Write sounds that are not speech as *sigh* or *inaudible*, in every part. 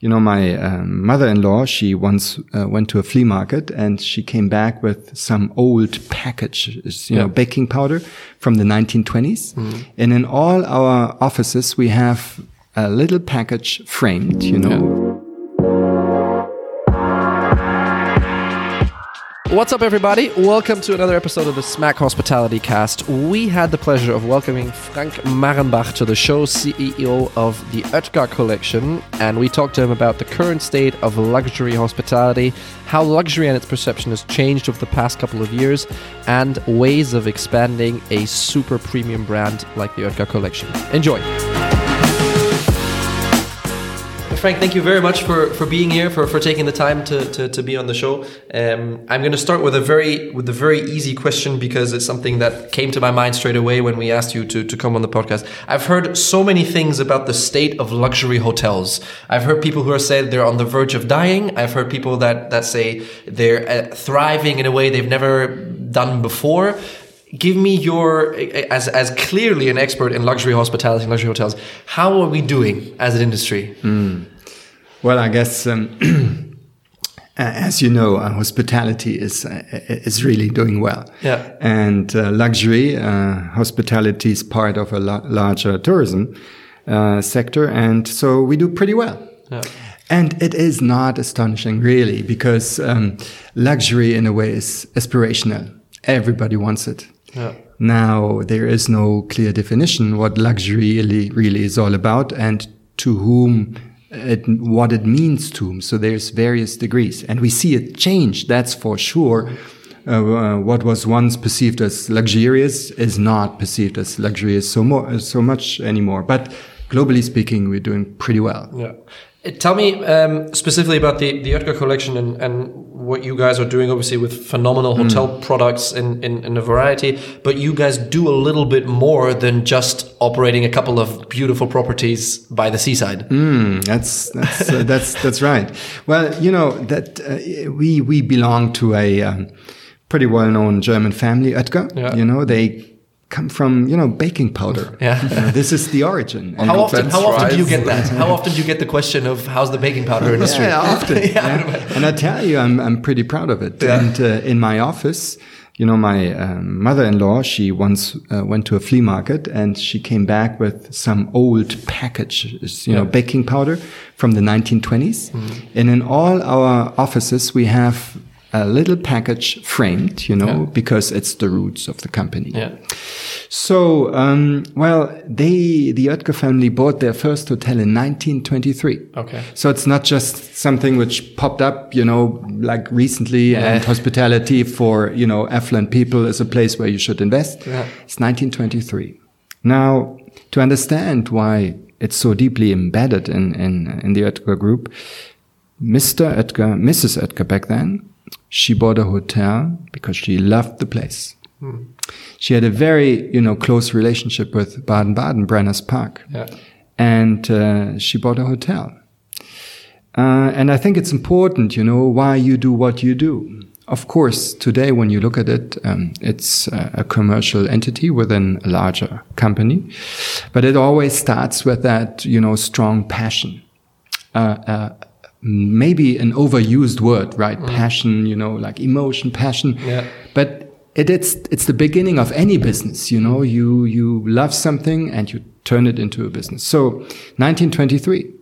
you know, my um, mother-in-law, she once uh, went to a flea market and she came back with some old packages, you Yeah. know, baking powder from the 1920s. And in all our offices, we have a little package framed, you know. What's up, everybody? Welcome to another episode of the Smack Hospitality Cast. We had the pleasure of welcoming Frank Marrenbach to the show, CEO of the Oetker Collection, and we talked to him about the current state of luxury hospitality, how luxury and its perception has changed over the past couple of years, and ways of expanding a super premium brand like the Oetker Collection. Enjoy. Frank, thank you very much for, for being here, for, for taking the time to, to, to be on the show. Um, I'm going to start with a very with a very easy question because it's something that came to my mind straight away when we asked you to, to come on the podcast. I've heard so many things about the state of luxury hotels. I've heard people who are saying they're on the verge of dying. I've heard people that, that say they're uh, thriving in a way they've never done before give me your as as clearly an expert in luxury hospitality and luxury hotels how are we doing as an industry Well, I guess, um, *clears throat* as you know, uh, hospitality is uh, is really doing well. Yeah. And uh, luxury uh, hospitality is part of a la- larger tourism uh, sector, and so we do pretty well. Yeah. And it is not astonishing, really, because um, luxury, in a way, is aspirational. Everybody wants it. Yeah. Now there is no clear definition what luxury really, really is all about and to whom it, what it means to whom. So there's various degrees and we see it change. That's for sure. Uh, uh, what was once perceived as luxurious is not perceived as luxurious so more, so much anymore. But globally speaking, we're doing pretty well. Yeah. Tell me um, specifically about the, the Oetker collection and, and what you guys are doing, obviously, with phenomenal hotel products in, in, in a variety. But you guys do a little bit more than just operating a couple of beautiful properties by the seaside. Mm, that's that's uh, *laughs* that's that's right. Well, you know that uh, we we belong to a um, pretty well known German family, Oetker. Yeah. You know they come from you know baking powder. *laughs* Yeah. You know, this is the origin. And How often, how often do you get that? How often do you get the question of how's the baking powder industry? Yeah, often. *laughs* yeah. And I tell you, I'm I'm pretty proud of it. Yeah. And uh, in my office, you know, my um, mother-in-law, she once uh, went to a flea market and she came back with some old packages, you know, Yeah. baking powder from the 1920s. And in all our offices, we have a little package framed, you know, Yeah. because it's the roots of the company. Yeah. So, um, well, they, the Oetker family bought their first hotel in 1923. Okay. So it's not just something which popped up, you know, like recently and hospitality for, you know, affluent people is a place where you should invest. Yeah. It's 1923. Now, to understand why it's so deeply embedded in, in, in the Oetker group, Mr. Oetker, Mrs. Oetker back then, she bought a hotel because she loved the place. She had a very, you know, close relationship with Baden-Baden, Brenners Park Yeah. and uh, she bought a hotel. Uh, and I think it's important, you know, why you do what you do. Of course, today when you look at it, um, it's uh, a commercial entity within a larger company, but it always starts with that, you know, strong passion. Uh, uh, maybe an overused word, right? Passion, you know, like emotion, passion. Yeah. But it, it's it's the beginning of any business. You know, you you love something and you turn it into a business. So, 1923.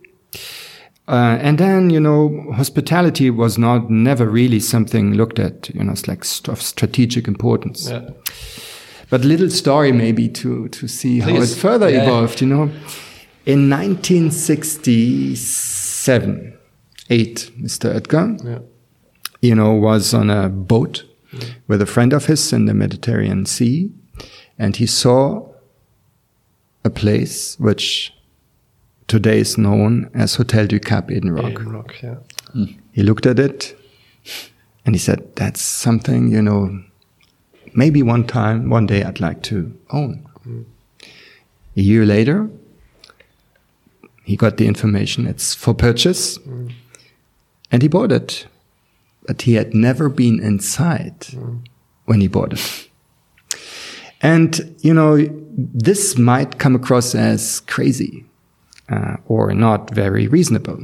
Uh, and then, you know, hospitality was not never really something looked at, you know, it's like st- of strategic importance. Yeah. But little story maybe to, to see how it further Yeah. evolved, you know. In 1967, 8, Mr. Oetker, Yeah. you know, was on a boat mm. with a friend of his in the Mediterranean Sea, and he saw a place which today is known as Hotel du Cap Eden Rock. Eden Rock, yeah. Mm. He looked at it and he said, That's something, you know, maybe one time, one day I'd like to own. Mm. A year later, he got the information it's for purchase and he bought it. But he had never been inside when he bought it. And, you know, this might come across as crazy. uh, or not very reasonable.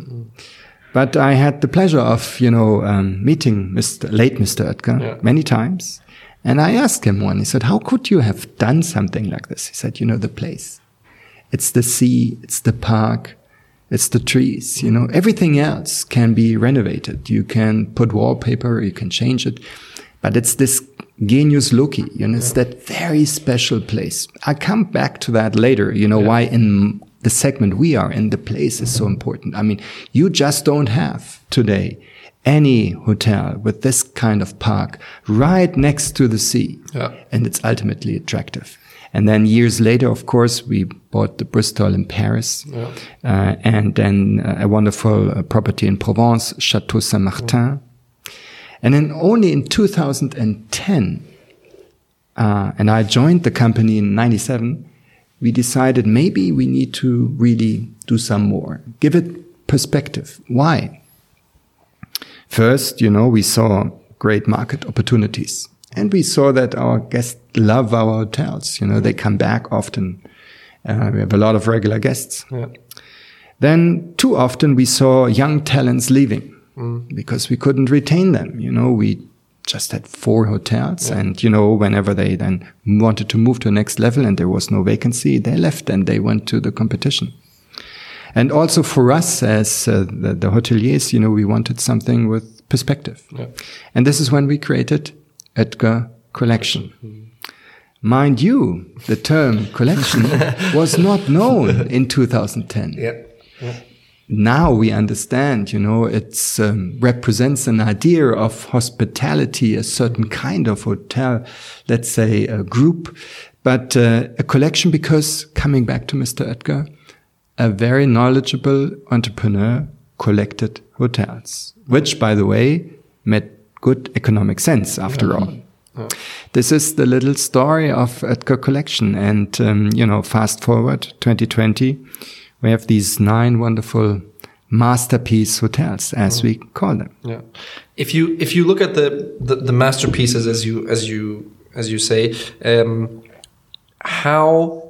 But I had the pleasure of, you know, um, meeting Mr. late Mr. Oetker Yeah. many times. And I asked him one, he said, how could you have done something like this? He said, you know, the place. It's the sea, it's the park, it's the trees, you know, everything else can be renovated. You can put wallpaper, you can change it, but it's this genius loci, you know, it's that very special place. I come back to that later, you know, why in the segment we are in, the place is so important. I mean, you just don't have today any hotel with this kind of park right next to the sea. Yeah. And it's ultimately attractive. And then years later, of course, we bought the Bristol in Paris, Yeah. uh, and then uh, a wonderful uh, property in Provence, Chateau Saint Martin. And then only in 2010, uh, and I joined the company in 97, we decided maybe we need to really do some more, give it perspective. Why? First, you know, we saw great market opportunities and we saw that our guests love our hotels. You know, they come back often. Uh, we have a lot of regular guests. Yeah. Then too often we saw young talents leaving because we couldn't retain them. You know, we just had four hotels and, you know, whenever they then wanted to move to the next level and there was no vacancy, they left and they went to the competition. And also for us as uh, the, the hoteliers, you know, we wanted something with perspective. Yeah. And this is when we created Oetker Collection. Mind you, the term collection *laughs* was not known in 2010 Yeah. Yeah. now we understand, you know, it um, represents an idea of hospitality, a certain kind of hotel, let's say a group, but uh, a collection because coming back to Mr. Oetker, a very knowledgeable entrepreneur collected hotels, which by the way made good economic sense after all. This is the little story of Oetker Collection. And, um, you know, fast forward 2020, we have these nine wonderful masterpiece hotels, as we call them. Yeah. If you if you look at the the, the masterpieces as you as you as you say, um, how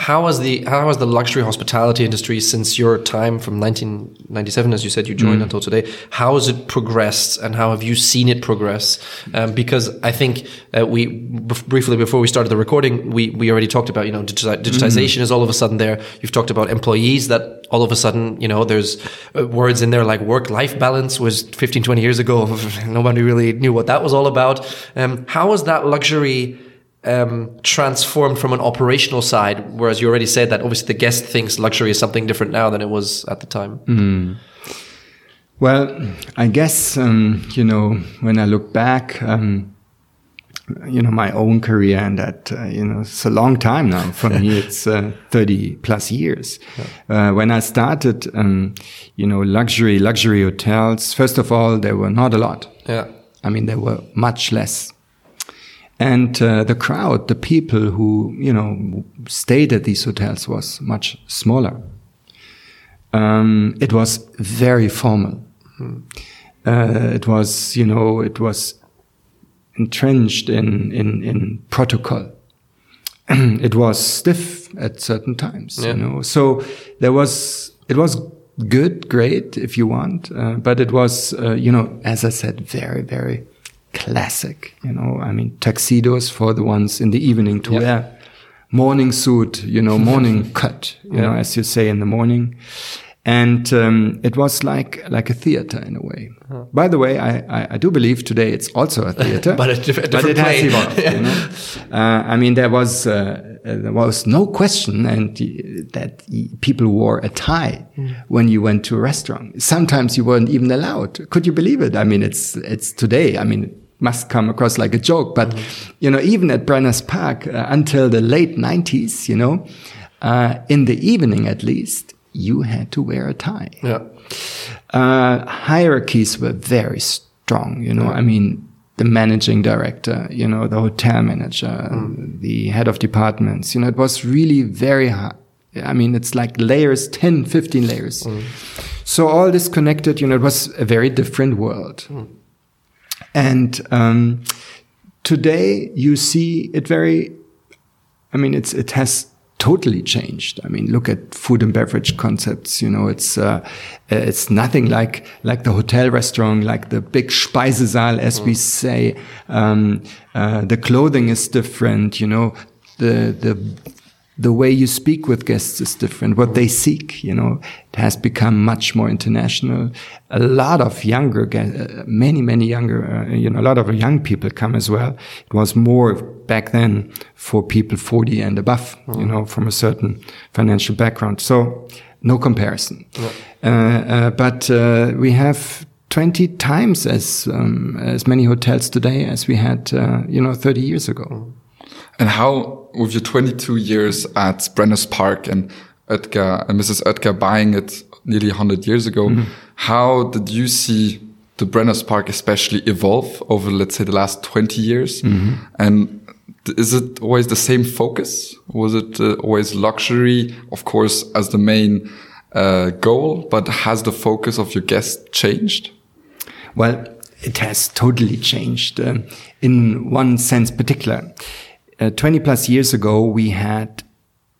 how has the how has the luxury hospitality industry since your time from 1997, as you said, you joined until today? How has it progressed, and how have you seen it progress? Um, because I think uh, we br- briefly before we started the recording, we we already talked about you know digiti- digitization is all of a sudden there. You've talked about employees that all of a sudden you know there's uh, words in there like work life balance was 15 20 years ago *laughs* nobody really knew what that was all about. Um, how has that luxury um, transformed from an operational side, whereas you already said that obviously the guest thinks luxury is something different now than it was at the time. Well, I guess, um, you know, when I look back, um, you know, my own career and that, uh, you know, it's a long time now. For me, *laughs* it's uh, 30 plus years. Uh, when I started, um, you know, luxury, luxury hotels, first of all, there were not a lot. Yeah, I mean, there were much less. And uh, the crowd, the people who, you know, stayed at these hotels was much smaller. Um, it was very formal. Uh, it was, you know, it was entrenched in, in, in protocol. *clears throat* it was stiff at certain times, Yeah. you know. So there was, it was good, great, if you want, uh, but it was, uh, you know, as I said, very, very classic. You know, I mean, tuxedos for the ones in the evening to Yeah. wear, morning suit, you know, morning *laughs* cut, you know, as you say in the morning. And um, it was like like a theater in a way. By the way, I, I, I do believe today it's also a *laughs* theater, But a diff- a but different it has evolved. you know? uh, I mean, there was uh, uh, there was no question, and uh, that people wore a tie when you went to a restaurant. Sometimes you weren't even allowed. Could you believe it? I mean, it's it's today. I mean. It must come across like a joke, but you know, even at Brenner's Park uh, until the late '90s, you know, uh, in the evening at least, you had to wear a tie yeah, uh, hierarchies were very strong. You know, I mean, the managing director, you know, the hotel manager, the head of departments, you know, it was really very hard. I mean, it's like layers, 10, 15 layers. So all this connected, you know, it was a very different world. And um, today you see it very, I mean, it's, it has totally changed. I mean, look at food and beverage concepts. You know, it's uh, it's nothing like like the hotel restaurant, like the big Speisesaal, as mm. we say. Um, uh, the clothing is different. You know, the the the way you speak with guests is different. What they seek, you know, it has become much more international. A lot of younger, uh, many, many younger, uh, you know, a lot of young people come as well. It was more back then for people 40 and above, mm. you know, from a certain financial background. So no comparison. Yeah. Uh, uh but uh, we have 20 times as um, as many hotels today as we had, uh, you know, 30 years ago. And how, with your 22 years at Brenners Park and Oetker and Mrs. Oetker buying it nearly 100 years ago, mm -hmm. how did you see the Brenners Park especially evolve over, let's say, the last 20 years? Mm -hmm. And is it always the same focus? Was it uh, always luxury, of course, as the main uh, goal, but has the focus of your guests changed? Well, it has totally changed uh, in one sense particular uh, 20 plus years ago, we had,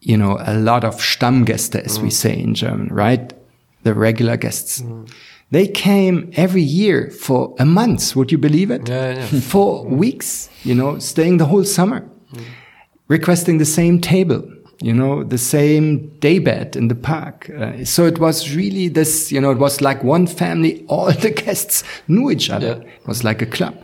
you know, a lot of Stammgäste, as mm. we say in German, right? The regular guests. Mm. They came every year for a month. Would you believe it? Yeah, yeah. *laughs* for weeks, you know, staying the whole summer, mm. requesting the same table, you know, the same daybed in the park. Uh, so it was really this, you know, it was like one family. *laughs* All the guests knew each other. It was like a club.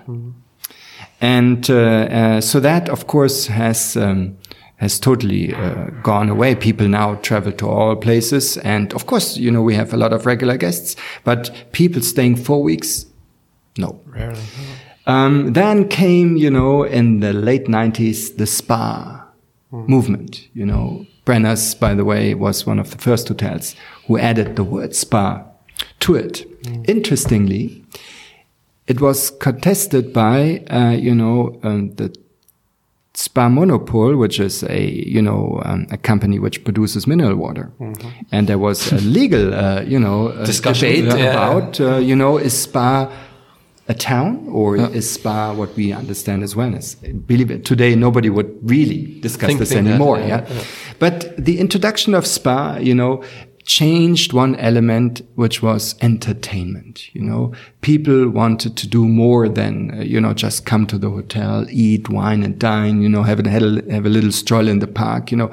And uh, uh, so that, of course, has um, has totally uh, gone away. People now travel to all places, and of course, you know, we have a lot of regular guests, but people staying four weeks, no. Rarely. Um, then came, you know, in the late '90s, the spa mm. movement. You know, Brenner's, by the way, was one of the first hotels who added the word spa to it. Mm. Interestingly, it was contested by, uh, you know, um, the Spa Monopol, which is a, you know, um, a company which produces mineral water. Mm -hmm. And there was a legal, uh, you know, debate yeah. about, uh, you know, is Spa a town or yeah. is Spa what we understand as wellness? Believe it, today nobody would really discuss think, this think anymore. That, yeah? yeah? But the introduction of Spa, you know, changed one element, which was entertainment. You know, people wanted to do more than, uh, you know, just come to the hotel, eat, wine and dine, you know, have a, have a, have a little stroll in the park, you know.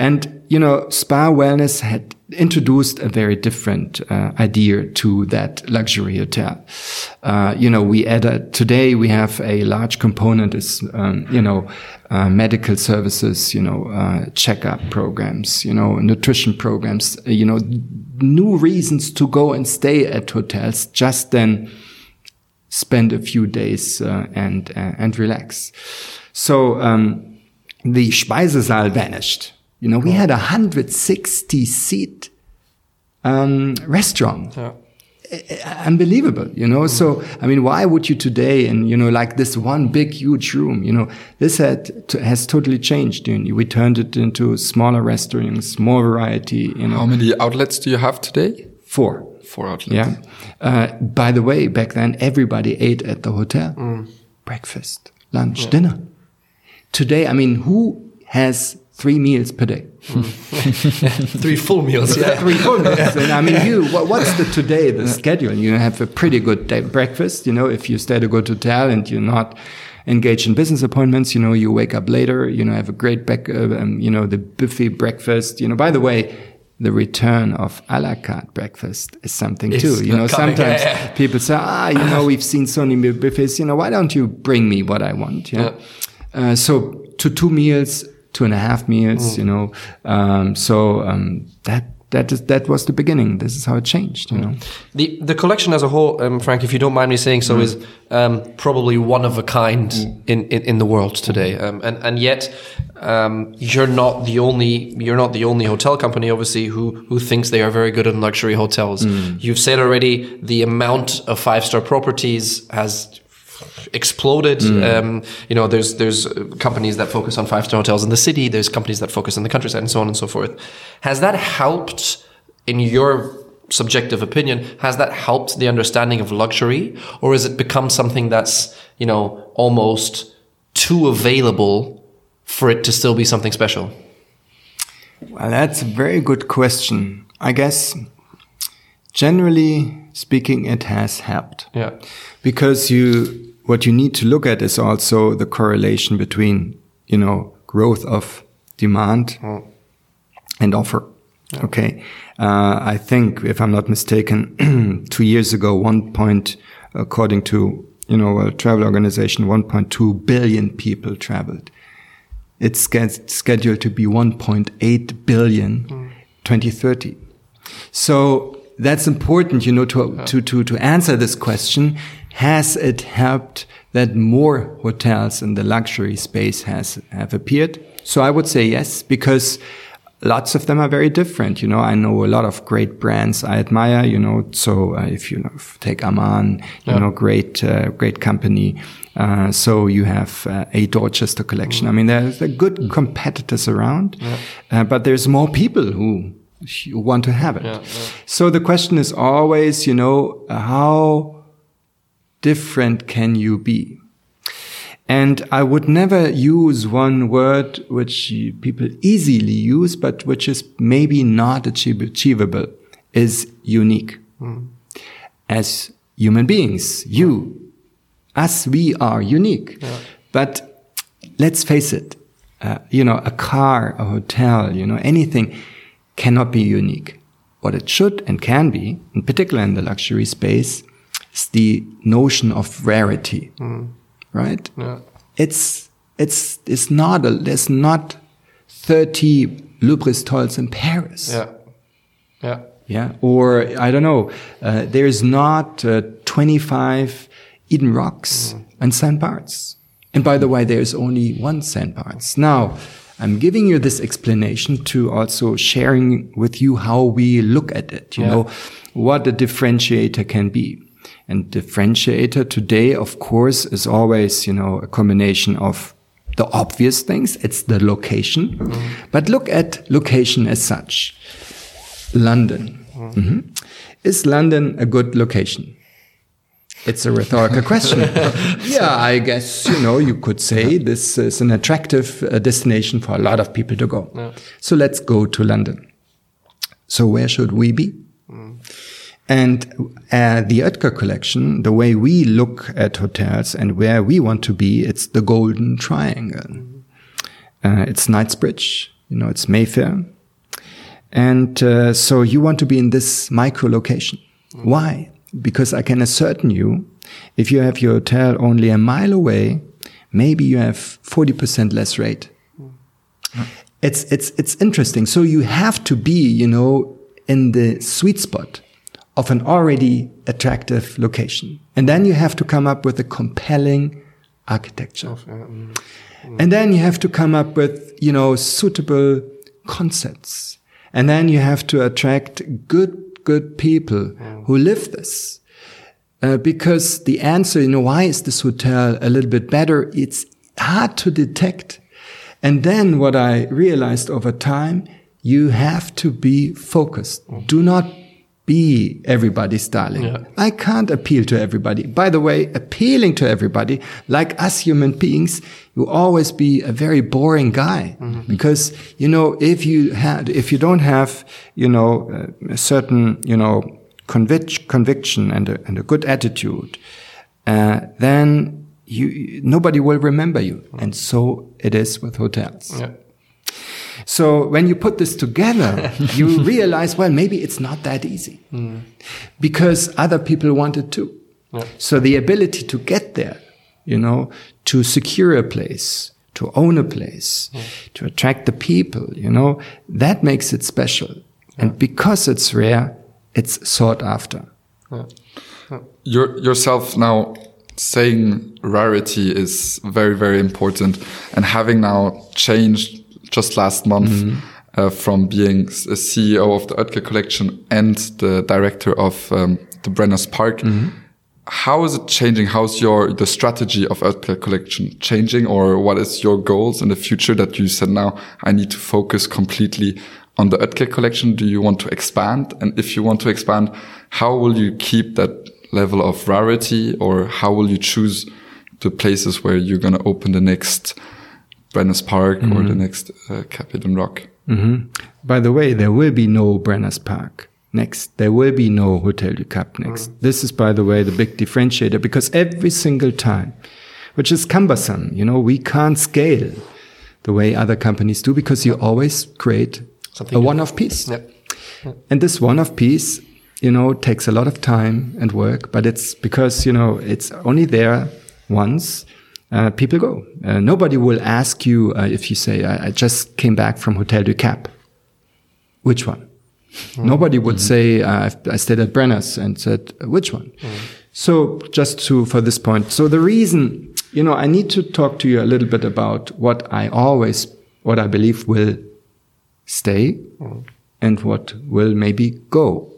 And, you know, spa wellness had introduced a very different uh, idea to that luxury hotel. Uh, you know, we added, today we have a large component is, um, you know, uh, medical services, you know, uh, checkup programs, you know, nutrition programs, uh, you know, new reasons to go and stay at hotels just then spend a few days uh, and, and relax. So, um, the Speisesaal vanished you know, we had a 160 seat um, restaurant. Yeah. Unbelievable, you know. Mm. So, I mean, why would you today, and you know, like this one big, huge room, you know, this had has totally changed. You know, we turned it into smaller restaurants, more variety. You know, how many outlets do you have today? Four. Four outlets. Yeah. Uh, by the way, back then everybody ate at the hotel, mm. breakfast, lunch, yeah. dinner. Today, I mean, who has three meals per day. *laughs* three full meals, yeah. three full meals. *laughs* And I mean, you, what, what's the today, the schedule? You have a pretty good day breakfast, you know, if you stay at a good hotel and you're not engaged in business appointments, you know, you wake up later, you know, have a great back, uh, um, you know, the buffet breakfast, you know, by the way, the return of a la carte breakfast is something it's too. You know, coming, sometimes yeah, *laughs* yeah. people say, ah, you know, we've seen so many buffets, you know, why don't you bring me what I want? Yeah. yeah. Uh, so to two meals, two and a half meals, mm. you know. Um, so um, that that is that was the beginning. This is how it changed, you mm. know. The the collection as a whole, um, Frank, if you don't mind me saying so, mm. is um, probably one of a kind mm. in, in, in the world today. Um, and and yet um, you're not the only you're not the only hotel company, obviously, who who thinks they are very good in luxury hotels. Mm. You've said already the amount of five star properties has exploded. Mm. Um, you know, there's there's companies that focus on five star hotels in the city. There's companies that focus on the countryside, and so on and so forth. Has that helped, in your subjective opinion, has that helped the understanding of luxury, or has it become something that's you know almost too available for it to still be something special? Well, that's a very good question. I guess generally speaking, it has helped. Yeah. Because you, what you need to look at is also the correlation between, you know, growth of demand Mm. and offer. Okay. Uh, I think, if I'm not mistaken, *clears throat* two years ago, one point, according to, you know, a travel organization, 1.2 billion people traveled. It's scheduled to be 1.8 billion 2030. So that's important, you know, to, to, to, to answer this question. Has it helped that more hotels in the luxury space has, have appeared? So I would say yes, because lots of them are very different. You know, I know a lot of great brands I admire, you know, so uh, if you know, take Aman, you Yeah. know, great, uh, great company. Uh, so you have uh, a Dorchester collection. I mean, there's good competitors around, uh, but there's more people who who want to have it. Yeah, yeah. So the question is always, you know, how different can you be? And I would never use one word which people easily use, but which is maybe not achievable, is unique. As human beings, you, us, we are unique. But let's face it, uh, you know, a car, a hotel, you know, anything cannot be unique. What it should and can be, in particular in the luxury space, is the notion of rarity, right? Yeah. It's it's it's not a, there's not thirty Le Bristols in Paris. Yeah. Yeah. Yeah. Or, I don't know, uh, there's not uh, 25 Eden Rocks and St. Bart's. And by the way, there's only one St. Bart's. Now, I'm giving you this explanation to also sharing with you how we look at it, you Yeah. know, what a differentiator can be. And differentiator today, of course, is always, you know, a combination of the obvious things. It's the location. But look at location as such. London. Mhm. Is London a good location? It's a rhetorical question. *laughs* yeah, I guess, you know, you could say this is an attractive uh, destination for a lot of people to go. So let's go to London. So where should we be? And uh, the Oetker collection, the way we look at hotels and where we want to be, it's the golden triangle. Uh, it's Knightsbridge, you know, it's Mayfair. And uh, so you want to be in this micro location. Why? Because I can ascertain you, if you have your hotel only a mile away, maybe you have 40% less rate. It's, it's, it's interesting. So you have to be, you know, in the sweet spot of an already attractive location. And then you have to come up with a compelling architecture. Uh, mm, mm. And then you have to come up with, you know, suitable concepts. And then you have to attract good, good people mm. who live this. Uh, because the answer, you know, why is this hotel a little bit better? It's hard to detect. And then what I realized over time, you have to be focused. Do not be everybody's darling. Yeah. I can't appeal to everybody. By the way, appealing to everybody, like us human beings, you always be a very boring guy because, you know, if you had, if you don't have, you know, a certain, you know, convic- conviction and a, and a good attitude, uh, then you, nobody will remember you. And so it is with hotels. Yeah. So when you put this together, *laughs* you realize, well, maybe it's not that easy mm. because other people want it too. Yeah. So the ability to get there, you know, to secure a place, to own a place, to attract the people, you know, that makes it special. And because it's rare, it's sought after. Your, yourself now saying rarity is very, very important. And having now changed just last month uh, from being a CEO of the Oetker collection and the director of um, the Brenner's Park, how is it changing? How's your the strategy of Oetker collection changing, or what is your goals in the future that you said now I need to focus completely on the Oetker collection? Do you want to expand? And if you want to expand, how will you keep that level of rarity, or how will you choose the places where you're going to open the next Brenner's Park or the mm-hmm. next uh, Cap Eden Rock? Mm-hmm. By the way, there will be no Brenner's Park next. There will be no Hotel du Cap next. Mm. This is, by the way, the big differentiator because every single time, which is cumbersome, you know, we can't scale the way other companies do because you always create Something a new. one-off piece. Yep. And this one-off piece, you know, takes a lot of time and work, but it's because, you know, it's only there once. Uh, people go. Uh, nobody will ask you uh, if you say, I, I just came back from Hotel du Cap. Which one? Nobody would say, uh, I stayed at Brenner's and said, which one? So just to, for this point. So the reason, you know, I need to talk to you a little bit about what I always, what I believe will stay and what will maybe go.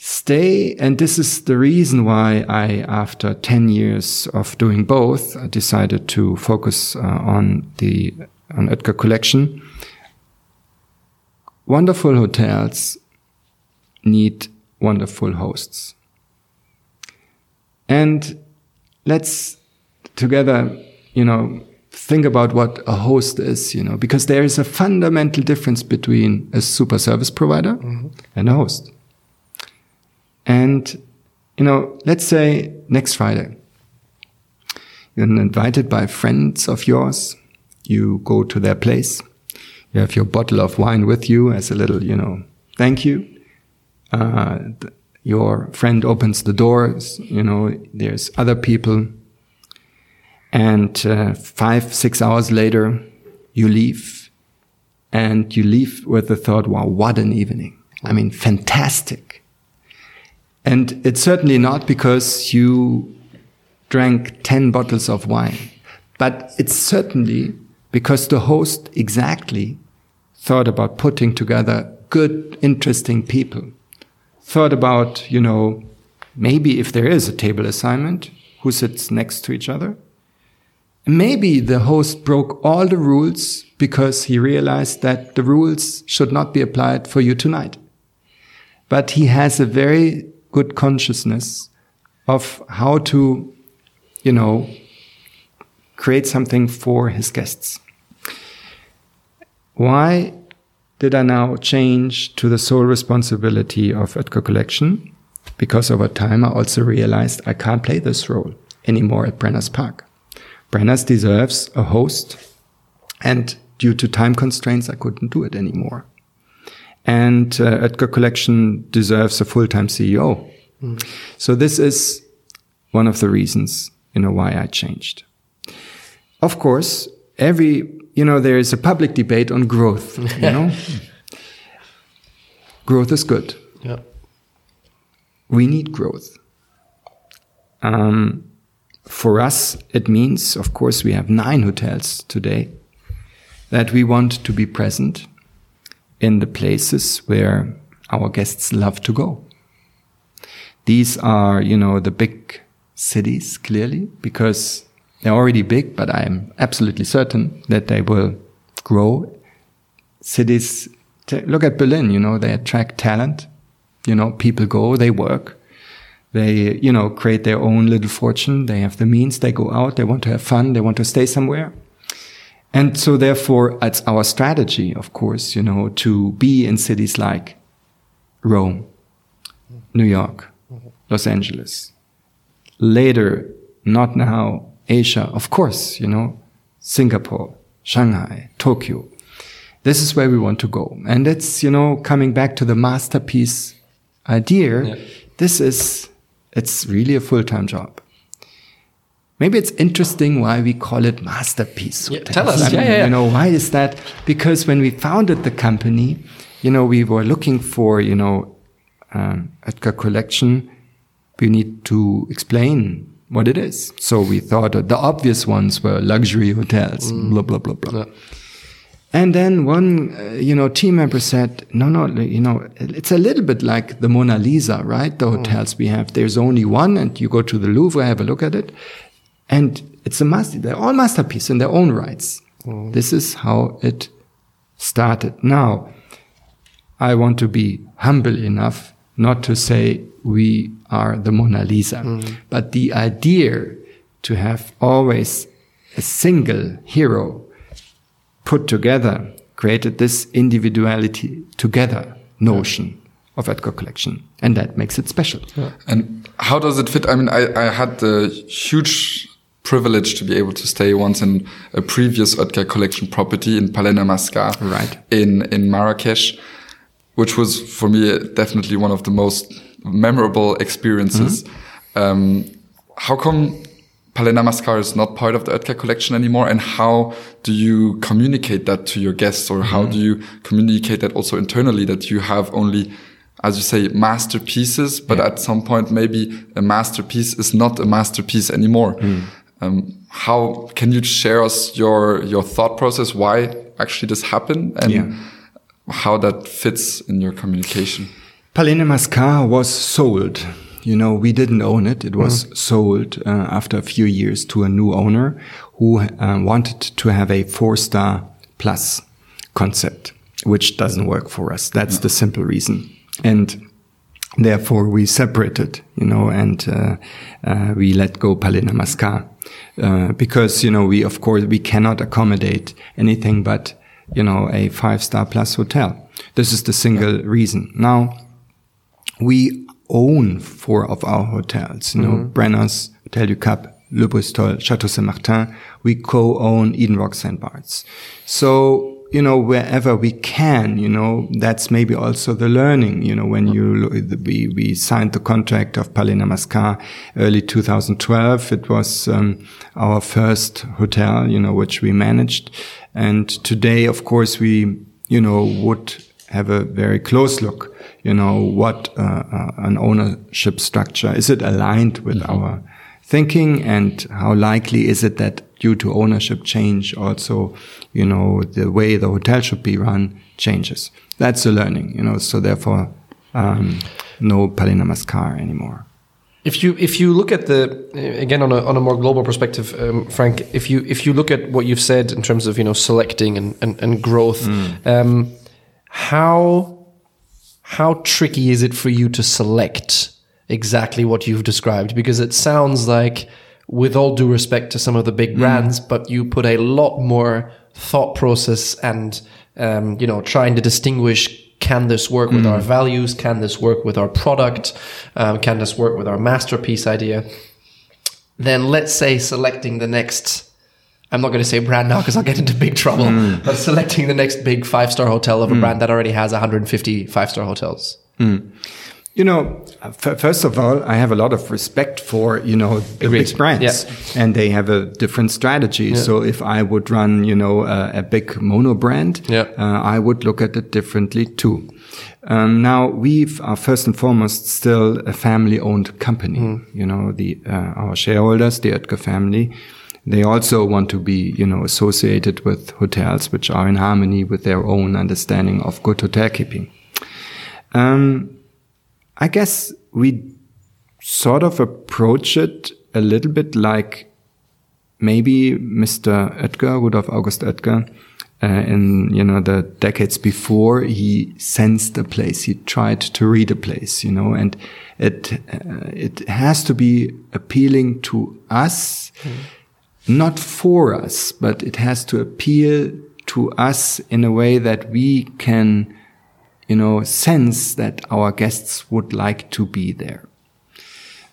Stay, and this is the reason why I, after 10 years of doing both, I decided to focus uh, on the on Oetker collection. Wonderful hotels need wonderful hosts. And let's together, you know, think about what a host is, you know, because there is a fundamental difference between a super service provider and a host. And, you know, let's say next Friday, you're invited by friends of yours. You go to their place. You have your bottle of wine with you as a little, you know, thank you. Uh, your friend opens the doors, you know, there's other people. And uh, five, six hours later, you leave. And you leave with the thought, wow, what an evening. I mean, fantastic. And it's certainly not because you drank 10 bottles of wine, but it's certainly because the host exactly thought about putting together good, interesting people. Thought about, you know, maybe if there is a table assignment, who sits next to each other. Maybe the host broke all the rules because he realized that the rules should not be applied for you tonight. But he has a very good consciousness of how to, you know, create something for his guests. Why did I now change to the sole responsibility of Oetker Collection? Because over time I also realized I can't play this role anymore at Brenner's Park. Brenner's deserves a host, and due to time constraints, I couldn't do it anymore. And uh, Oetker Collection deserves a full-time CEO. So this is one of the reasons, you know, why I changed. Of course, every, you know, there is a public debate on growth, you *laughs* know. growth is good. Yeah. We need growth. Um, for us, it means, of course, we have nine hotels today that we want to be present in the places where our guests love to go. These are, you know, the big cities, clearly, because they're already big, but I'm absolutely certain that they will grow. Cities, look at Berlin, you know, they attract talent. You know, people go, they work. They, you know, create their own little fortune. They have the means. They go out. They want to have fun. They want to stay somewhere. And so therefore, it's our strategy, of course, you know, to be in cities like Rome, New York, Los Angeles. Later, not now, Asia, of course, you know, Singapore, Shanghai, Tokyo. This is where we want to go. And it's, you know, coming back to the masterpiece idea. Yeah. This is, it's really a full-time job. Maybe it's interesting why we call it masterpiece. Yeah, tell us. I mean, yeah, yeah. You know, why is that? Because when we founded the company, you know, we were looking for, you know, um, Oetker collection. We need to explain what it is. So we thought the obvious ones were luxury hotels, blah, blah, blah, blah. Yeah. And then one, uh, you know, team member said, no, no, you know, it's a little bit like the Mona Lisa, right? The hotels we have. There's only one and you go to the Louvre, have a look at it. And it's a master, they're all masterpiece in their own rights. Mm. This is how it started. Now, I want to be humble enough not to say we are the Mona Lisa, mm. but the idea to have always a single hero put together created this individuality together notion of Oetker collection. And that makes it special. And how does it fit? I mean, I, I had the huge privilege to be able to stay once in a previous Oetker collection property in Palais Namaskar Right. in, in Marrakesh, which was for me definitely one of the most memorable experiences. Mm-hmm. Um, how come Palais Namaskar is not part of the Oetker collection anymore? And how do you communicate that to your guests or how mm-hmm. do you communicate that also internally that you have only as you say, masterpieces, but at some point, maybe a masterpiece is not a masterpiece anymore. Mm. Um, how can you share us your your thought process? Why actually this happened and Yeah. how that fits in your communication? Palais Namaskar was sold. You know, we didn't own it. It was sold uh, after a few years to a new owner who uh, wanted to have a four star plus concept, which doesn't work for us. That's the simple reason. And therefore we separated, you know, and uh, uh, we let go Palais Namaskar. Uh, because, you know, we, of course, we cannot accommodate anything but, you know, a five star plus hotel. This is the single reason. Now, we own four of our hotels, you know, Brenner's, Hotel du Cap, Le Bristol, Chateau Saint-Martin. We co-own Eden Rock St. Bart's. So, you know, wherever we can, you know, that's maybe also the learning, you know, when you, we, we signed the contract of Palais Namaskar early 2012. It was, um, our first hotel, you know, which we managed. And today, of course, we, you know, would have a very close look, you know, what uh, uh, an ownership structure, is it aligned with our thinking and how likely is it that due to ownership change also, you know, the way the hotel should be run changes. That's the learning, you know, so therefore, um, no Palais Namaskar anymore. If you if you look at the again on a on a more global perspective, um, Frank, if you if you look at what you've said in terms of you know selecting and and, and growth, um, how how tricky is it for you to select exactly what you've described? Because it sounds like, with all due respect to some of the big mm. brands, but you put a lot more thought process and um, you know trying to distinguish can this work with mm. our values? Can this work with our product? Um, can this work with our masterpiece idea? Then let's say selecting the next. I'm not going to say brand now because I'll get into big trouble. Mm. But selecting the next big five star hotel of a brand that already has 150 five star hotels. You know, f- first of all, I have a lot of respect for, you know, the Agreed. big brands Yeah. and they have a different strategy. So if I would run, you know, a, a big mono brand, Yeah. uh, I would look at it differently too. Um, now we are first and foremost still a family owned company. You know, the, uh, our shareholders, the Oetker family, they also want to be, you know, associated with hotels which are in harmony with their own understanding of good hotel keeping. Um, I guess we sort of approach it a little bit like maybe Mr. Oetker, Rudolf August Oetker, uh, in you know the decades before, he sensed a place. He tried to read a place, you know, and it uh, it has to be appealing to us, not for us, but it has to appeal to us in a way that we can you know, sense that our guests would like to be there.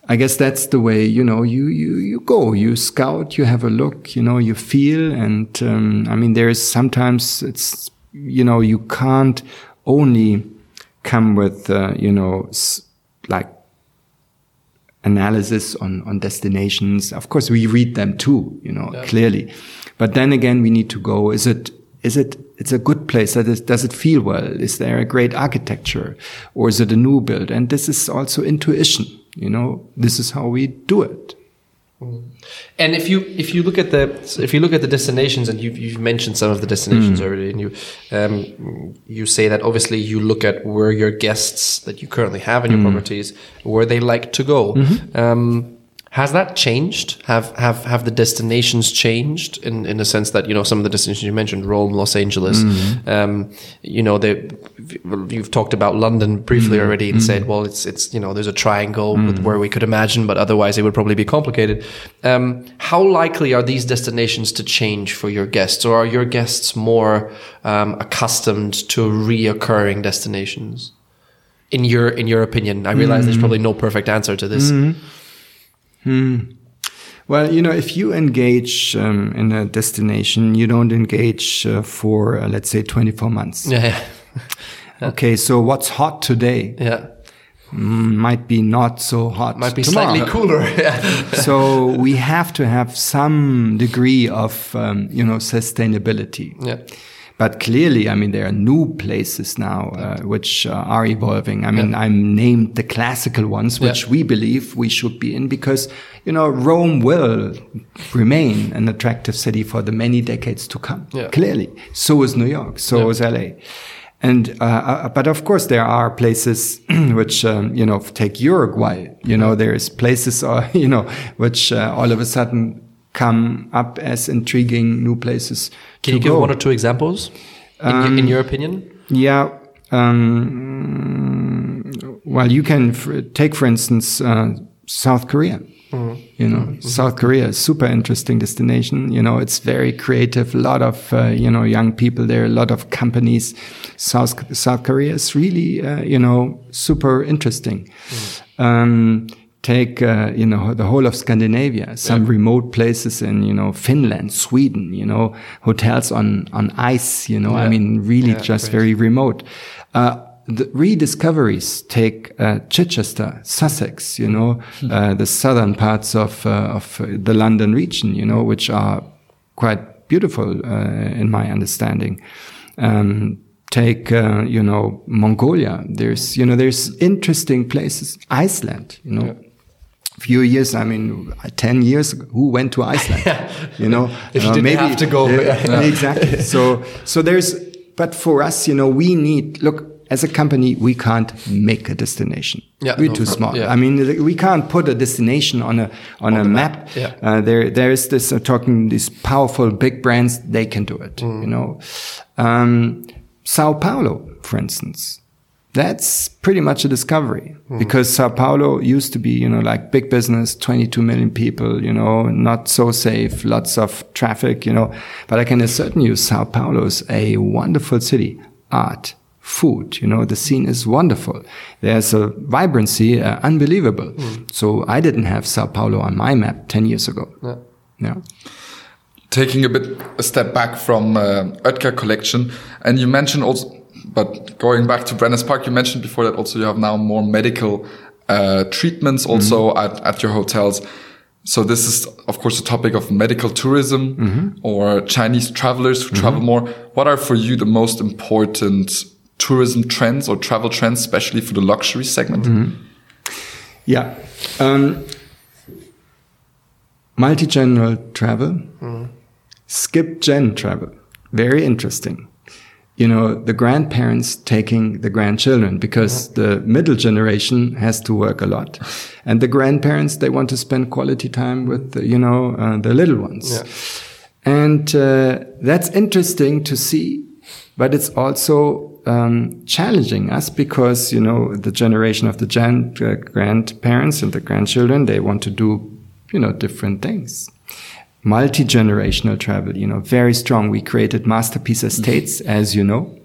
I guess that's the way, you know, you, you, you go, you scout, you have a look, you know, you feel. And, um, I mean, there's sometimes it's, you know, you can't only come with, uh, you know, s- like analysis on, on destinations. Of course, we read them too, you know, clearly. But then again, we need to go, is it, is it, it's a good place. That is, does it feel well? Is there a great architecture or is it a new build? And this is also intuition, you know, this is how we do it. And if you if you look at the if you look at the destinations and you've, you've mentioned some of the destinations already and you um, you say that obviously you look at where your guests that you currently have in your properties where they like to go. Um, Has that changed? Have have have the destinations changed in, in the sense that you know some of the destinations you mentioned, Rome, Los Angeles, Mm-hmm. um, you know they you've talked about London briefly Mm-hmm. already and said, well, it's it's you know there's a triangle with, Mm. where we could imagine, but otherwise it would probably be complicated. Um, how likely are these destinations to change for your guests, or are your guests more um, accustomed to reoccurring destinations? In your in your opinion, I realize there's probably no perfect answer to this. Well, you know, if you engage um, in a destination, you don't engage uh, for, uh, let's say, 24 months. Yeah, yeah, *laughs* Okay, so what's hot today yeah. mm, might be not so hot Might be tomorrow. slightly cooler. *laughs* So we have to have some degree of, um, you know, sustainability. yeah. But clearly, I mean, there are new places now uh, which uh, are evolving. I mean, I'm named the classical ones, which Yeah. we believe we should be in because, you know, Rome will remain an attractive city for the many decades to come. Yeah. Clearly. So is New York. So Yeah. is LA. And, uh, uh, but of course, there are places *clears throat* which, um, you know, take Uruguay, you know, there's places, uh, *laughs* you know, which uh, all of a sudden come up as intriguing new places. Can you give go. one or two examples in, your, in your opinion? Yeah. Um, well, you can f- take, for instance, uh, South Korea. You know, South Korea is super interesting destination. You know, it's very creative. A lot of uh, you know young people there. A lot of companies. South South Korea is really uh, you know super interesting. Um, take uh, you know the whole of Scandinavia, some remote places in you know Finland, Sweden, you know hotels on on ice. You know, I mean really Yeah, just very remote. Uh, the rediscoveries take uh, Chichester, Sussex, you know, uh, the southern parts of uh, of the London region, you know, which are quite beautiful uh, in my understanding. Um, take uh, you know Mongolia. There's you know there's interesting places. Iceland, you know. Few years, I mean, ten years. Who went to Iceland? *laughs* You know, *laughs* If you Uh, didn't have to go, Yeah, yeah. *laughs* exactly. So, so there's, but for us, you know, we need, look, as a company, we can't make a destination. Yeah, We're no, too small. yeah. I mean, we can't put a destination on a, on, a map. yeah. Uh, there, there is this, uh, talking these powerful big brands, they can do it, Mm. you know. Um, Sao Paulo, for instance. That's pretty much a discovery Mm. because Sao Paulo used to be, you know, like big business, 22 million people, you know, not so safe, lots of traffic, you know. But I can ascertain you, Sao Paulo is a wonderful city. Art, food, you know, the scene is wonderful. There's a vibrancy, uh, unbelievable. So I didn't have Sao Paulo on my map 10 years ago. Yeah. Yeah. taking a bit a step back from uh, Oetker collection, and you mentioned also, but going back to Brenner's Park, you mentioned before that also you have now more medical uh, treatments mm-hmm. also at, at your hotels. So this is of course the topic of medical tourism mm-hmm. or Chinese travelers who travel mm-hmm. more. What are for you the most important tourism trends or travel trends, especially for the luxury segment? Yeah. Um, multi-general travel, skip gen travel. Very interesting. You know, the grandparents taking the grandchildren because the middle generation has to work a lot. And the grandparents, they want to spend quality time with, the, you know, uh, the little ones. Yeah. And uh, that's interesting to see, but it's also um, challenging us because you know the generation of the gen- uh, grandparents and the grandchildren they want to do you know different things. Multi generational travel, you know, very strong. We created masterpiece estates, as you know.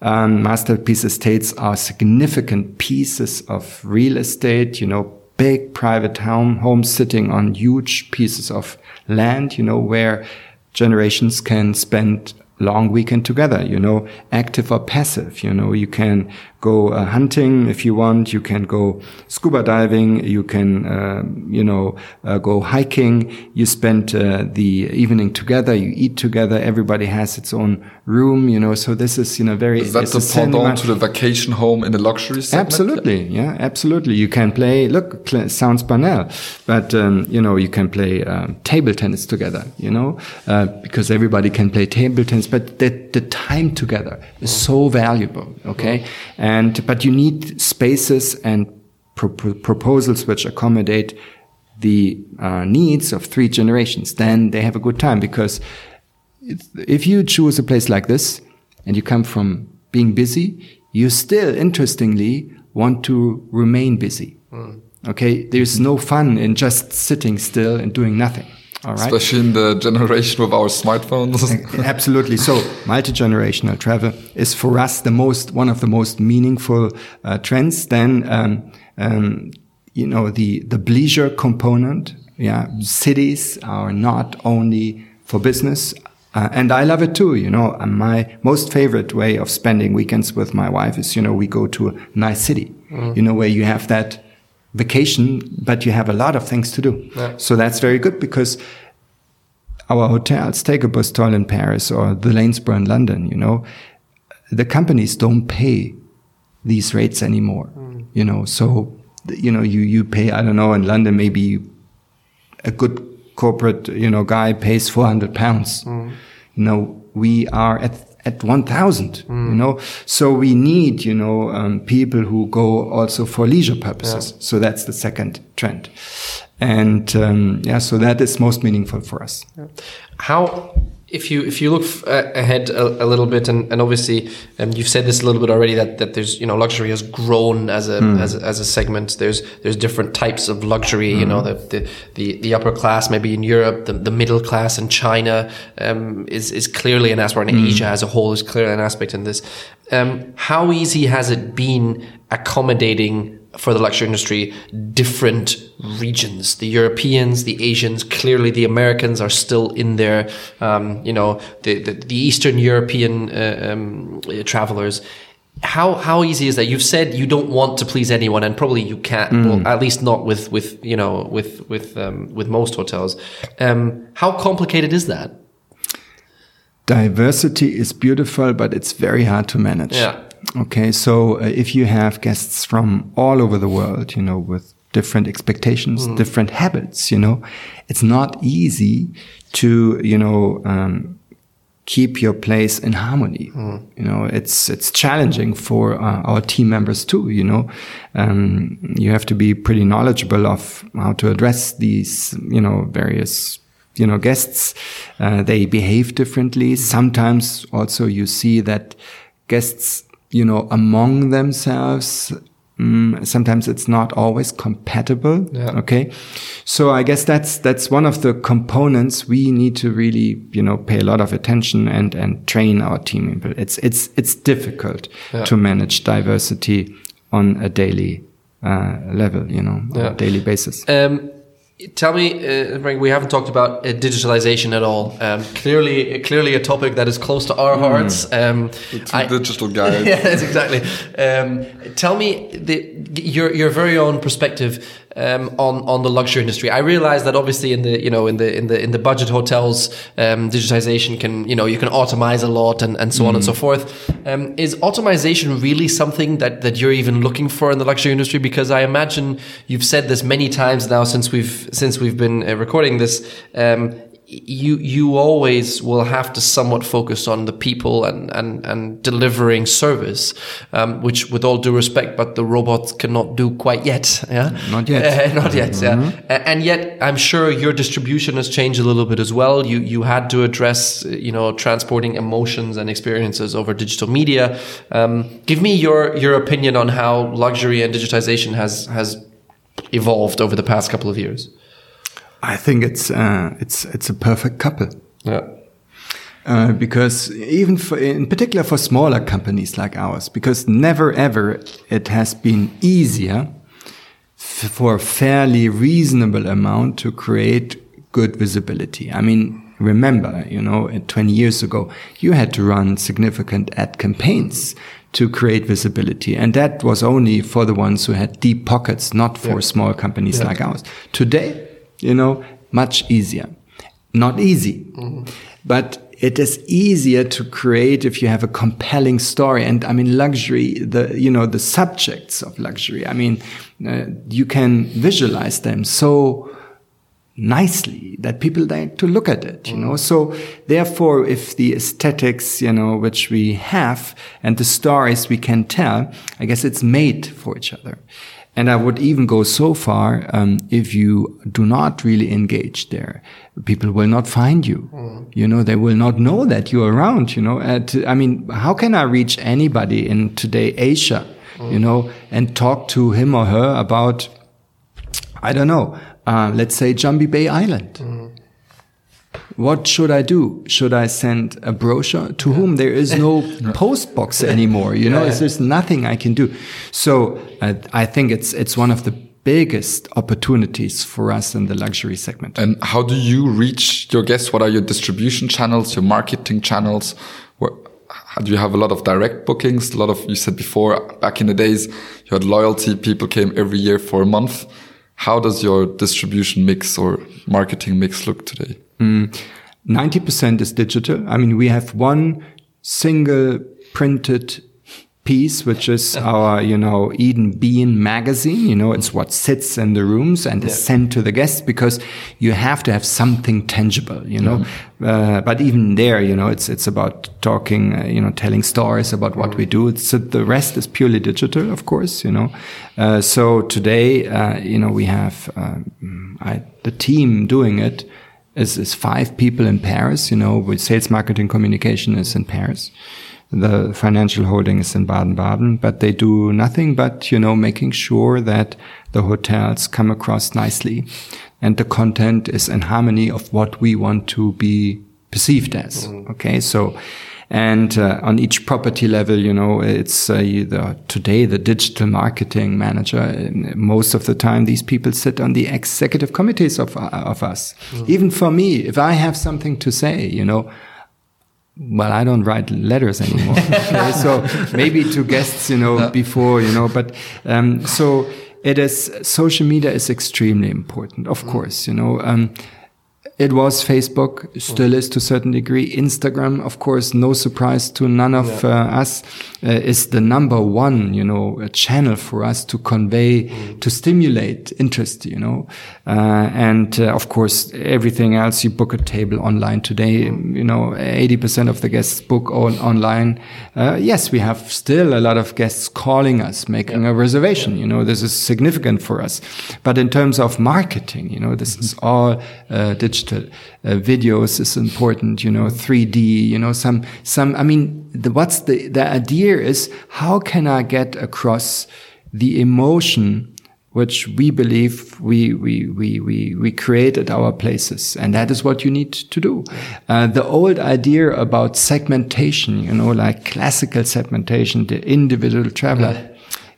Um, masterpiece estates are significant pieces of real estate, you know, big private home, homes sitting on huge pieces of land, you know, where generations can spend long weekend together, you know, active or passive, you know, you can go uh, hunting if you want, you can go scuba diving, you can, uh, you know, uh, go hiking, you spend uh, the evening together, you eat together, everybody has its own room, you know, so this is, you know, very, Is that the pendant to the vacation home in the luxury segment? Absolutely, yeah, absolutely. You can play. Look, sounds banal, but um, you know you can play um, table tennis together. You know, uh, because everybody can play table tennis, but the the time together is so valuable. Okay, and but you need spaces and pro- pro- proposals which accommodate the uh, needs of three generations, then they have a good time because if you choose a place like this and you come from being busy, you still, interestingly, want to remain busy. Mm. Okay, there's no fun in just sitting still and doing nothing. All right. Especially in the generation of our smartphones. Absolutely. So multi-generational travel is for us the most, one of the most meaningful uh, trends. Then, um, um, you know, the, the leisure component. Yeah. Cities are not only for business. Uh, and I love it too. You know, my most favorite way of spending weekends with my wife is, you know, we go to a nice city, mm. you know, where you have that vacation, but you have a lot of things to do. Yeah. So that's very good because our hotels, take a Bristol in Paris or the Lanesborough in London, you know, the companies don't pay these rates anymore, mm. you know, so, you know, you, you pay, I don't know, in London, maybe a good corporate, you know, guy pays 400 pounds. Mm. You know, we are at at 1000 mm. you know so we need you know um, people who go also for leisure purposes yeah. so that's the second trend and um, yeah so that is most meaningful for us yeah. how if you if you look uh, ahead a, a, little bit, and, and obviously um, you've said this a little bit already that, that there's you know luxury has grown as a, mm. as a as a segment. There's there's different types of luxury. Mm. You know hmm. the, the, the the upper class maybe in Europe, the, the middle class in China um, is is clearly an aspect, and mm. Asia as a whole is clearly an aspect in this. Um, how easy has it been accommodating for the luxury industry different regions. The europeans the asians clearly the americans are still in there um, you know the, the, the eastern european uh, um, travelers. How how easy is that? You've said you don't want to please anyone and probably you can't. Mm. well, at least not with with you know with with um, with most hotels. Um, how complicated is that? Diversity is beautiful but it's very hard to manage. Yeah Okay, so uh, if you have guests from all over the world, you know, with different expectations, mm. different habits, you know, it's not easy to, you know, um, keep your place in harmony. Mm. You know, it's it's challenging for uh, our team members too. You know, um, you have to be pretty knowledgeable of how to address these, you know, various you know guests. Uh, they behave differently. Sometimes also you see that guests you know, among themselves. Mm, sometimes it's not always compatible. Yeah. Okay. So I guess that's, that's one of the components we need to really, you know, pay a lot of attention and, and train our team. It's, it's, it's difficult yeah. to manage diversity on a daily, uh, level, you know, yeah. on a daily basis. Um, Tell me, uh, we haven't talked about uh, digitalization at all. Um, clearly, clearly a topic that is close to our mm. hearts. Um, I, digital *laughs* guys. yeah, exactly. Um, tell me the, your your very own perspective um, on on the luxury industry. I realize that obviously in the you know in the in the in the budget hotels, um, digitization can you know you can automate a lot and, and so mm. on and so mm. forth. Um, is automation really something that that you're even looking for in the luxury industry? Because I imagine you've said this many times now since we've since we've been uh, recording this. Um, you you always will have to somewhat focus on the people and and and delivering service, um, which with all due respect, but the robots cannot do quite yet. Yeah, not yet, uh, *laughs* not yet. Mm -hmm. Yeah, mm-hmm. and yet I'm sure your distribution has changed a little bit as well. You you had to address you know transporting emotions and experiences over digital media. Um, give me your your opinion on how luxury and digitization has has evolved over the past couple of years. I think it's uh, it's it's a perfect couple. Yeah. Uh, because even for, in particular for smaller companies like ours, because never ever it has been easier for a fairly reasonable amount to create good visibility. I mean, remember, you know, 20 years ago, you had to run significant ad campaigns to create visibility. And that was only for the ones who had deep pockets, not for yeah. small companies yeah. like ours. Today, you know, much easier. Not easy, mm-hmm. but it is easier to create if you have a compelling story. And I mean, luxury, the, you know, the subjects of luxury. I mean, uh, you can visualize them so, nicely that people like to look at it, you know. So therefore, if the aesthetics, you know, which we have and the stories we can tell, I guess it's made for each other. And I would even go so far, um, if you do not really engage there, people will not find you. You know, they will not know that you're around, you know. At, I mean, how can I reach anybody in today Asia, you know, and talk to him or her about, I don't know, uh, let's say Jumby Bay Island. What should I do? Should I send a brochure to whom there is no *laughs* post box anymore? You know, Yeah. there's nothing I can do. So uh, I think it's it's one of the biggest opportunities for us in the luxury segment. And how do you reach your guests? What are your distribution channels, your marketing channels? Where, do you have a lot of direct bookings? A lot of, you said before, back in the days, you had loyalty. People came every year for a month. How does your distribution mix or marketing mix look today? 90% is digital. I mean, we have one single printed piece, which is *laughs* our, you know, Eden Bean magazine. You know, it's what sits in the rooms and is sent to the guests because you have to have something tangible, you know. Uh, but even there, you know, it's, it's about talking, uh, you know, telling stories about what we do. It's, the rest is purely digital, of course, you know. Uh, so today, uh, you know, we have, um, I, the team doing it is, is five people in Paris, you know, with sales marketing communication is in Paris. The financial holding is in Baden-Baden, but they do nothing but, you know, making sure that the hotels come across nicely and the content is in harmony of what we want to be perceived as. Mm-hmm. Okay. So, and uh, on each property level, you know, it's uh, the, today the digital marketing manager. Most of the time, these people sit on the executive committees of of us. Even for me, if I have something to say, you know, well, I don't write letters anymore. *laughs* *laughs* okay? So maybe to guests, you know, before, you know, but um, so it is. Social media is extremely important, of course. You know, um, it was Facebook, still is to a certain degree. Instagram, of course, no surprise to none of uh, us, uh, is the number one, you know, uh, channel for us to convey, to stimulate interest, you know. Uh, and uh, of course, everything else, you book a table online today, you know, 80% of the guests book on, online. Uh, yes, we have still a lot of guests calling us, making a reservation, you know, this is significant for us. But in terms of marketing, you know, this is all uh, digital. Uh, videos is important, you know, 3D, you know, some, some, I mean, the, what's the, the idea is how can I get across the emotion which we believe we, we, we, we, we create at our places. And that is what you need to do. Uh, the old idea about segmentation, you know, like classical segmentation, the individual traveler.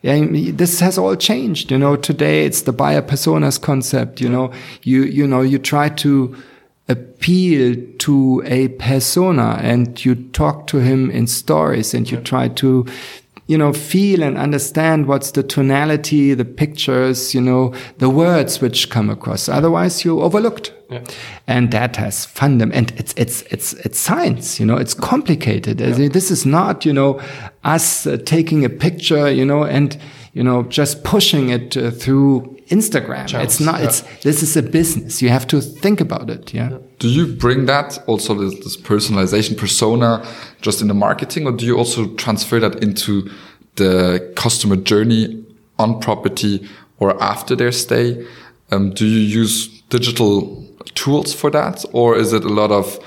Yeah, this has all changed. You know, today it's the buyer personas concept. You know, you you know you try to appeal to a persona and you talk to him in stories and you try to you know feel and understand what's the tonality the pictures you know the words which come across. Otherwise you're overlooked. And that has fundam and it's it's it's it's science you know it's complicated. In, this is not you know us uh, taking a picture you know and you know just pushing it uh, through instagram it's not it's this is a business you have to think about it yeah. Do you bring that also this, this personalization persona just in the marketing, or do you also transfer that into the customer journey on property or after their stay? Um, do you use digital tools for that, or is it a lot of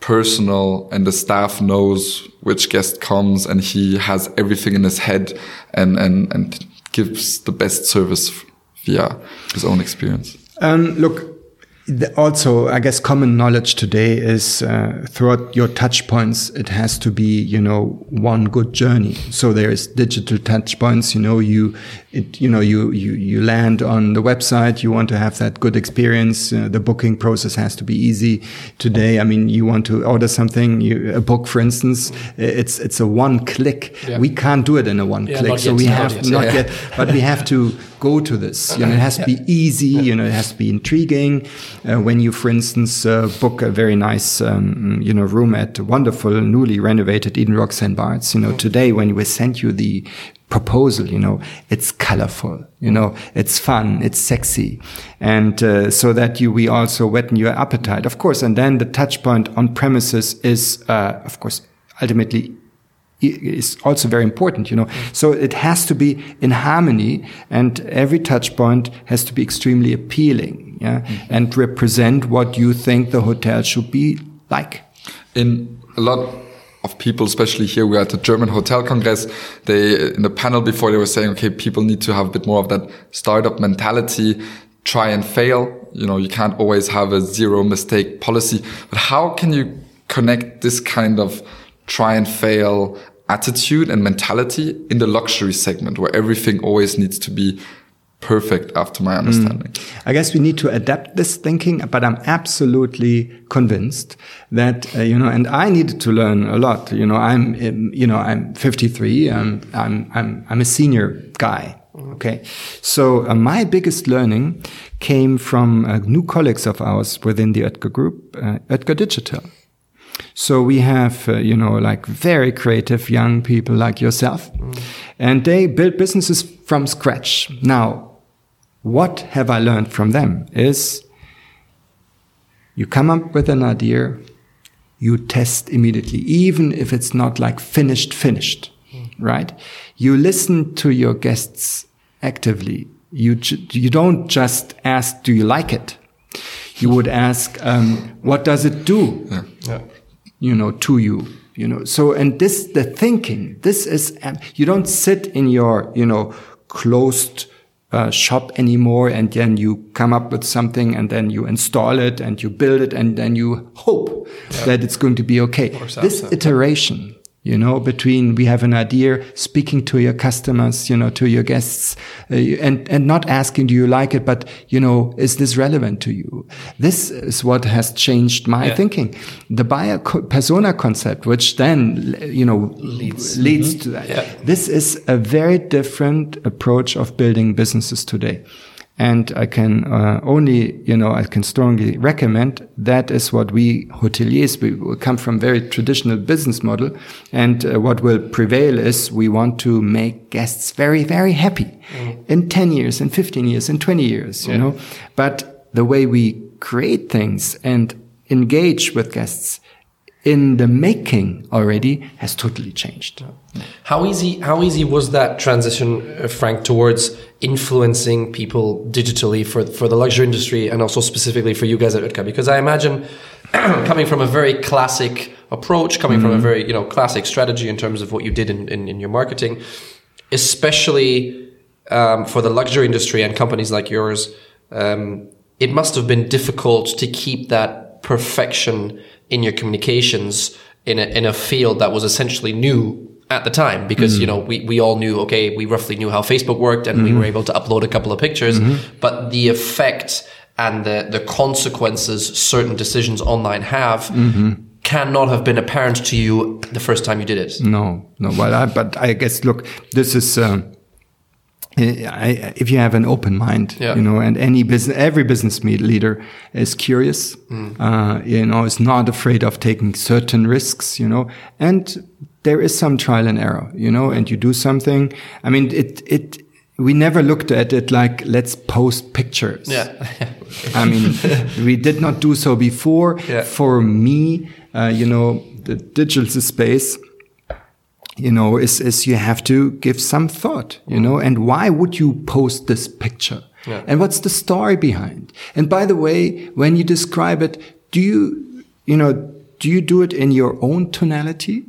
personal and the staff knows which guest comes and he has everything in his head and and and gives the best service via his own experience? Um, look, also, I guess common knowledge today is uh, throughout your touch points, it has to be, you know, one good journey. So there is digital touch points. You know, you, it, you know, you you you land on the website. You want to have that good experience. Uh, the booking process has to be easy. Today, I mean, you want to order something, you, a book, for instance. It's it's a one click. Yeah. We can't do it in a one Yeah, click. So we have yet, not yeah. yet, but we have to go to this. You know, it has to be easy. You know, it has to be intriguing. Uh, when you, for instance, uh, book a very nice, um, you know, room at a wonderful, newly renovated Eden St. Bart's, you know, today when we send you the proposal, you know, it's colorful, you know, it's fun, it's sexy. And uh, so that you, we also whet your appetite, of course. And then the touch point on premises is, uh, of course, ultimately is also very important, you know. So it has to be in harmony and every touch point has to be extremely appealing, yeah, mm -hmm. and represent what you think the hotel should be like. In a lot of people, especially here, we're at the German Hotel Congress. They, in the panel before, they were saying, okay, people need to have a bit more of that startup mentality, try and fail. You know, you can't always have a zero mistake policy, but how can you connect this kind of try and fail attitude and mentality in the luxury segment where everything always needs to be perfect after my understanding. Mm. I guess we need to adapt this thinking, but I'm absolutely convinced that, uh, you know, and I needed to learn a lot. You know, I'm, you know, I'm 53. I'm, I'm, I'm, I'm a senior guy. Okay. So uh, my biggest learning came from uh, new colleagues of ours within the Oetker group, uh, Oetker Digital. So we have, uh, you know, like very creative young people like yourself, mm. and they build businesses from scratch. Now, what have I learned from them is you come up with an idea, you test immediately, even if it's not like finished, finished, mm. right? You listen to your guests actively. You, you don't just ask, do you like it? You would ask, um, what does it do? Yeah. Yeah. You know, to you you know so and this the thinking this is um, you don't sit in your you know closed uh, shop anymore and then you come up with something and then you install it and you build it and then you hope yeah. that it's going to be okay this iteration you know, between we have an idea, speaking to your customers, you know, to your guests, uh, and, and not asking, do you like it? But, you know, is this relevant to you? This is what has changed my yeah. thinking. The buyer co persona concept, which then, you know, leads, leads mm -hmm. to that. Yeah. This is a very different approach of building businesses today. And I can uh, only, you know, I can strongly recommend that is what we hoteliers, we come from very traditional business model. And uh, what will prevail is we want to make guests very, very happy mm. in 10 years, in 15 years, in 20 years, you yeah. know. But the way we create things and engage with guests in the making already has totally changed. How easy how easy was that transition, uh, Frank, towards influencing people digitally for for the luxury industry and also specifically for you guys at Oetker? Because I imagine *clears throat* coming from a very classic approach, coming mm -hmm. from a mm-hmm. very you know classic strategy in terms of what you did in, in, in your marketing, especially um, for the luxury industry and companies like yours, um, it must have been difficult to keep that perfection in your communications in a, in a field that was essentially new at the time because mm. you know we, we all knew okay we roughly knew how facebook worked and mm. we mm-hmm. were able to upload a couple of pictures mm -hmm. but the effect and the, the consequences certain decisions online have -hmm. cannot have been apparent to you the first time you did it no no well I, but i guess look this is um, I, if you have an open mind, yeah. you know, and any business, every business leader is curious, mm. uh, you know, is not afraid of taking certain risks, you know, and there is some trial and error, you know, and you do something. I mean, it, it, we never looked at it like, let's post pictures. Yeah. *laughs* I mean, we did not do so before. Yeah. For me, uh, you know, the digital space, you know, is, is you have to give some thought, you know, and why would you post this picture? Yeah. And what's the story behind? And by the way, when you describe it, do you, you know, do you do it in your own tonality?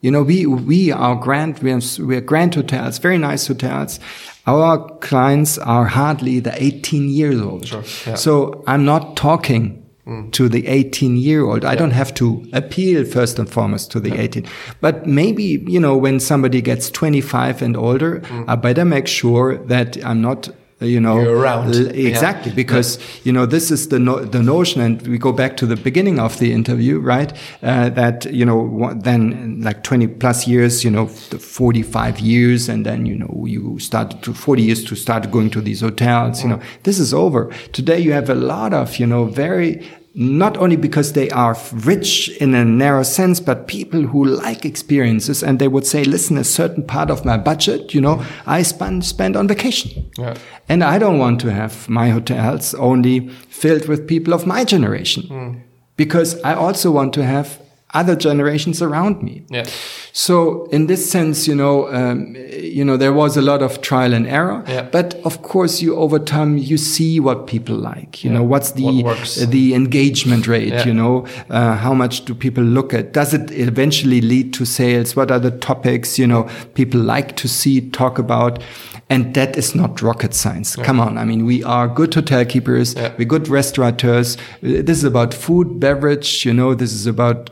You know, we, we are grand, we are, we are grand hotels, very nice hotels. Our clients are hardly the 18 years old. Sure. Yeah. So I'm not talking Mm. to the 18 year old. Yeah. I don't have to appeal first and foremost to the yeah. 18. But maybe, you know, when somebody gets 25 and older, mm. I better make sure that I'm not you know You're around. l- Yeah. exactly because you know this is the no, the notion and we go back to the beginning of the interview right uh, that you know then like 20 plus years you know the 45 years and then you know you started to 40 years to start going to these hotels you know this is over today you have a lot of you know very not only because they are rich in a narrow sense, but people who like experiences and they would say, listen, a certain part of my budget, you know, I spend, spend on vacation. Yeah. And I don't want to have my hotels only filled with people of my generation hmm. because I also want to have other generations around me. Yeah. So in this sense, you know, um, you know, there was a lot of trial and error, Yeah. but of course, you over time you see what people like. You know, what's the What the engagement rate? Yeah. You know, uh, how much do people look at? Does it eventually lead to sales? What are the topics? You know, people like to see, talk about. And that is not rocket science. Come on. I mean, we are good hotel keepers. Yeah. We're good restaurateurs. Uh, This is about food, beverage. You know, this is about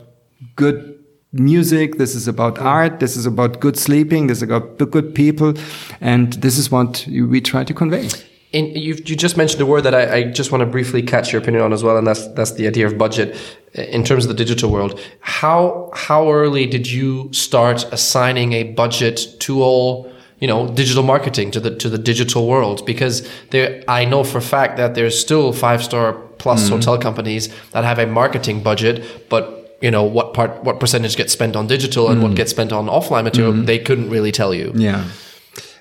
good music. This is about art. This is about good sleeping. This is about good people. And this is what we try to convey. And you you just mentioned a word that I, I just want to briefly catch your opinion on as well, and that's that's the idea of budget in terms of the digital world. How how early did you start assigning a budget to all you know digital marketing to the to the digital world? Because there, I know for a fact that there's still five star plus mm-hmm. hotel companies that have a marketing budget, but you know what part what percentage gets spent on digital and what mm. gets spent on offline material, mm-hmm. they couldn't really tell you. Yeah.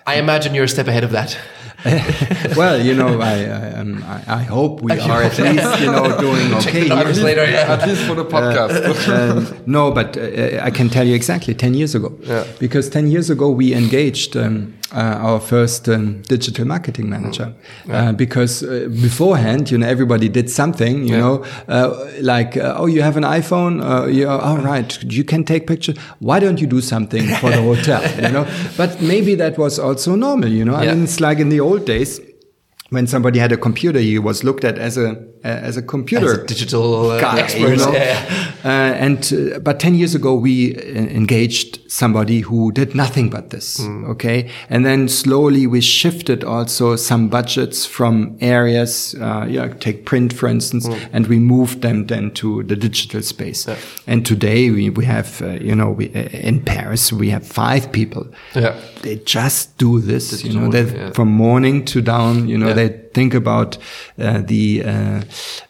I imagine you're a step ahead of that. *laughs* well, you know, I, I, um, I, I hope we are at *laughs* least, you know, doing okay. here. later, yeah. At least for the *laughs* podcast. um, no, but uh, I can tell you exactly 10 years ago. Yeah. Because 10 years ago, we engaged um, uh, our first um, digital marketing manager. Uh, because uh, beforehand, you know, everybody did something, you Yeah. know, uh, like, uh, oh, you have an iPhone? Uh, yeah, all right, you can take pictures. Why don't you do something for the hotel, you know? But maybe that was also normal, you know? I mean, it's like in the old days, when somebody had a computer, he was looked at as a as a computer As a digital uh, guy, expert. you know? Yeah. Uh, and uh, but ten years ago, we uh, engaged somebody who did nothing but this. Mm. Okay, and then slowly we shifted also some budgets from areas, uh, yeah, take print for instance, Mm. and we moved them then to the digital space. And today we we have uh, you know we, uh, in Paris we have five people. Yeah. They just do this, you know, they yeah. from morning to down, you know, Yeah. they think about uh, the uh,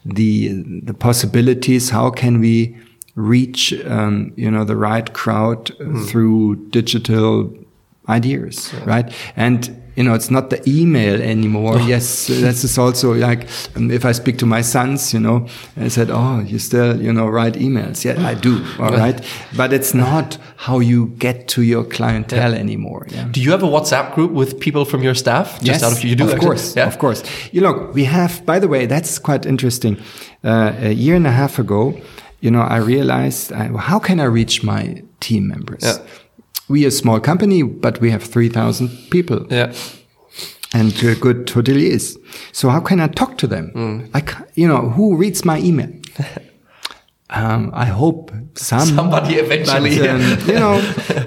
the the possibilities. How can we reach um, you know the right crowd Hmm. through digital ideas, right? And you know, it's not the email anymore. *laughs* yes, this is also like um, if I speak to my sons, you know, I said, "Oh, you still you know write emails?" Yeah, I do. *laughs* All right, but it's not how you get to your clientele anymore. Yeah. Do you have a WhatsApp group with people from your staff? Just out of you do of actually? course, Yeah. of course. You know, we have. By the way, that's quite interesting. Uh, a year and a half ago, you know, I realized I, how can I reach my team members? Yeah. We are a small company, but we have three thousand people Yeah. and uh, good hoteliers. So how can I talk to them? Mm. I, you know, who reads my email? *laughs* Um, I hope some Somebody eventually. But, um, you know,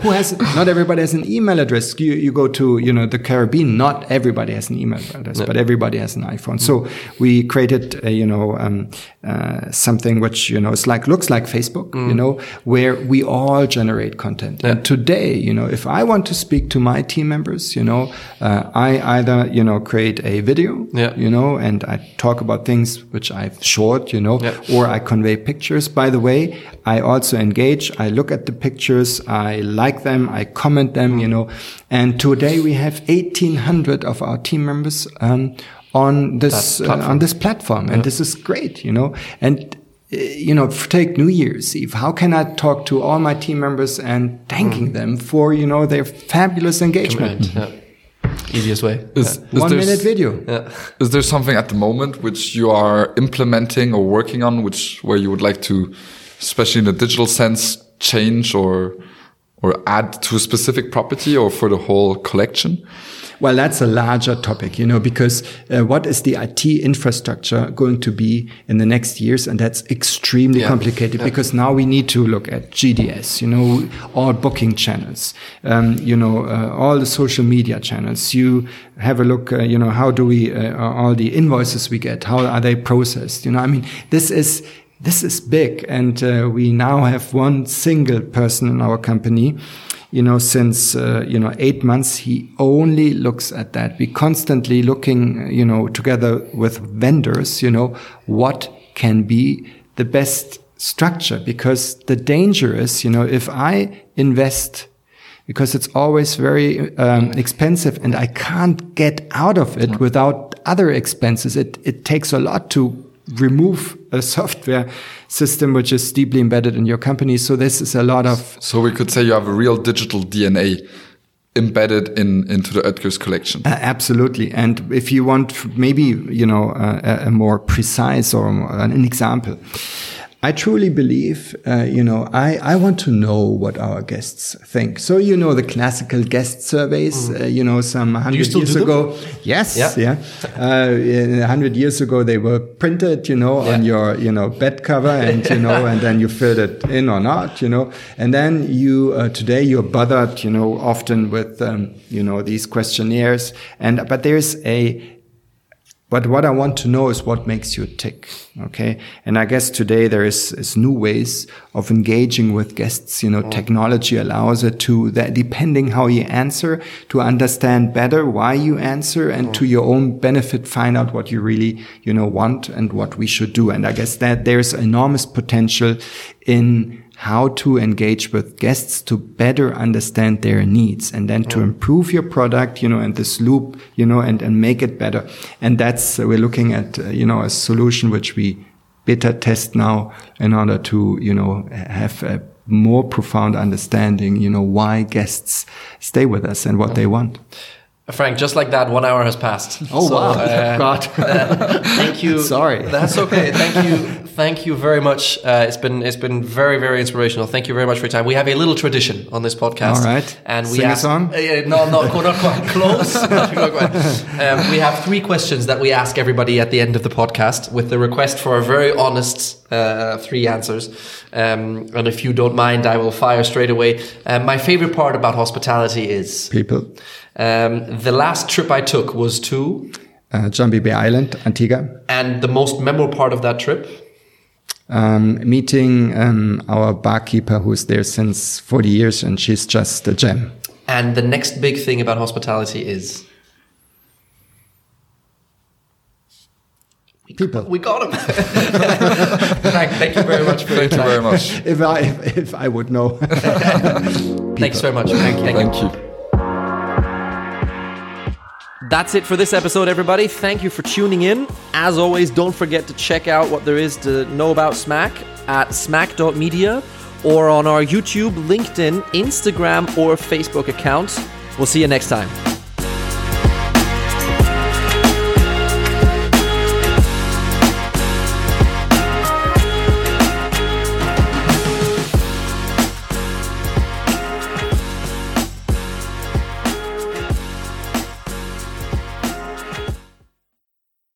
who has? Not everybody has an email address. You, you go to you know the Caribbean. Not everybody has an email address, but everybody has an iPhone. So we created uh, you know um, uh, something which you know is like looks like Facebook. You know where we all generate content. And today, you know, if I want to speak to my team members, you know, uh, I either you know create a video, Yeah. you know, and I talk about things which I've short, you know, Yeah. or I convey pictures. By the way, I also engage. I look at the pictures. I like them. I comment them, you know. And today we have 1800 of our team members, um, on this, uh, on this platform. And this is great, you know, and, uh, you know, take New Year's Eve. How can I talk to all my team members and thanking them for, you know, their fabulous engagement? Right. Yeah. Easiest way. Is, is One minute video. Yeah. Is there something at the moment which you are implementing or working on, which where you would like to, especially in the digital sense, change or or add to a specific property or for the whole collection? Well, that's a larger topic, you know, because uh, what is the IT infrastructure going to be in the next years? And that's extremely Yeah. complicated Yeah. because now we need to look at GDS, you know, all booking channels, um, you know, uh, all the social media channels. You have a look, uh, you know, how do we, uh, all the invoices we get, how are they processed? You know, I mean, this is, this is big. And uh, we now have one single person in our company you know, since, uh, you know, eight months, he only looks at that. We constantly looking, you know, together with vendors, you know, what can be the best structure because the danger is, you know, if I invest because it's always very um, expensive and I can't get out of it without other expenses. It, it takes a lot to remove a software system which is deeply embedded in your company. So this is a lot of So we could say you have a real digital DNA embedded in into the Oetker's collection. Uh, absolutely. And if you want maybe, you know, uh, a, a more precise or an example, I truly believe, uh, you know, I, I want to know what our guests think. So, you know, the classical guest surveys, uh, you know, some hundred years do them? ago. Yes. Yeah. Yeah. Uh, a hundred years ago, they were printed, you know, on your, you know, bed cover and, you know, *laughs* and then you filled it in or not, you know, and then you, uh, today you're bothered, you know, often with, um, you know, these questionnaires and, but there's a, but what I want to know is what makes you tick. Okay. And I guess today there is, is new ways of engaging with guests. You know, mm. technology allows it to that depending how you answer to understand better why you answer and mm. to your own benefit, find out what you really, you know, want and what we should do. And I guess that there's enormous potential in how to engage with guests to better understand their needs and then to improve your product, you know, and this loop, you know, and, and make it better. And that's, uh, we're looking at, uh, you know, a solution which we beta test now in order to, you know, have a more profound understanding, you know, why guests stay with us and what they want. Frank, just like that, one hour has passed. Oh, So, wow. uh, *laughs* God. *laughs* thank you. *laughs* Sorry. That's okay. Thank you. Thank you very much. Uh, it's been it's been very very inspirational. Thank you very much for your time. We have a little tradition on this podcast. All right. And we Sing a ask, song? Uh, no, not, quite- *laughs* not quite close. Not quite. Um, we have three questions that we ask everybody at the end of the podcast, with the request for a very honest uh, three answers. Um, and if you don't mind, I will fire straight away. Um, my favorite part about hospitality is People, um, the last trip I took was to, uh, Jumby Bay Island, Antigua, and the most memorable part of that trip. Um, meeting um, our barkeeper who's there since 40 years and she's just a gem. And the next big thing about hospitality is People. we got him. Frank, *laughs* thank you very much for Thank you time. very much. If I, if, if I would know. *laughs* Thanks very much. Thank you. Thank you. That's it for this episode, everybody. Thank you for tuning in. As always, don't forget to check out what there is to know about Smack at smack.media or on our YouTube, LinkedIn, Instagram, or Facebook accounts. We'll see you next time.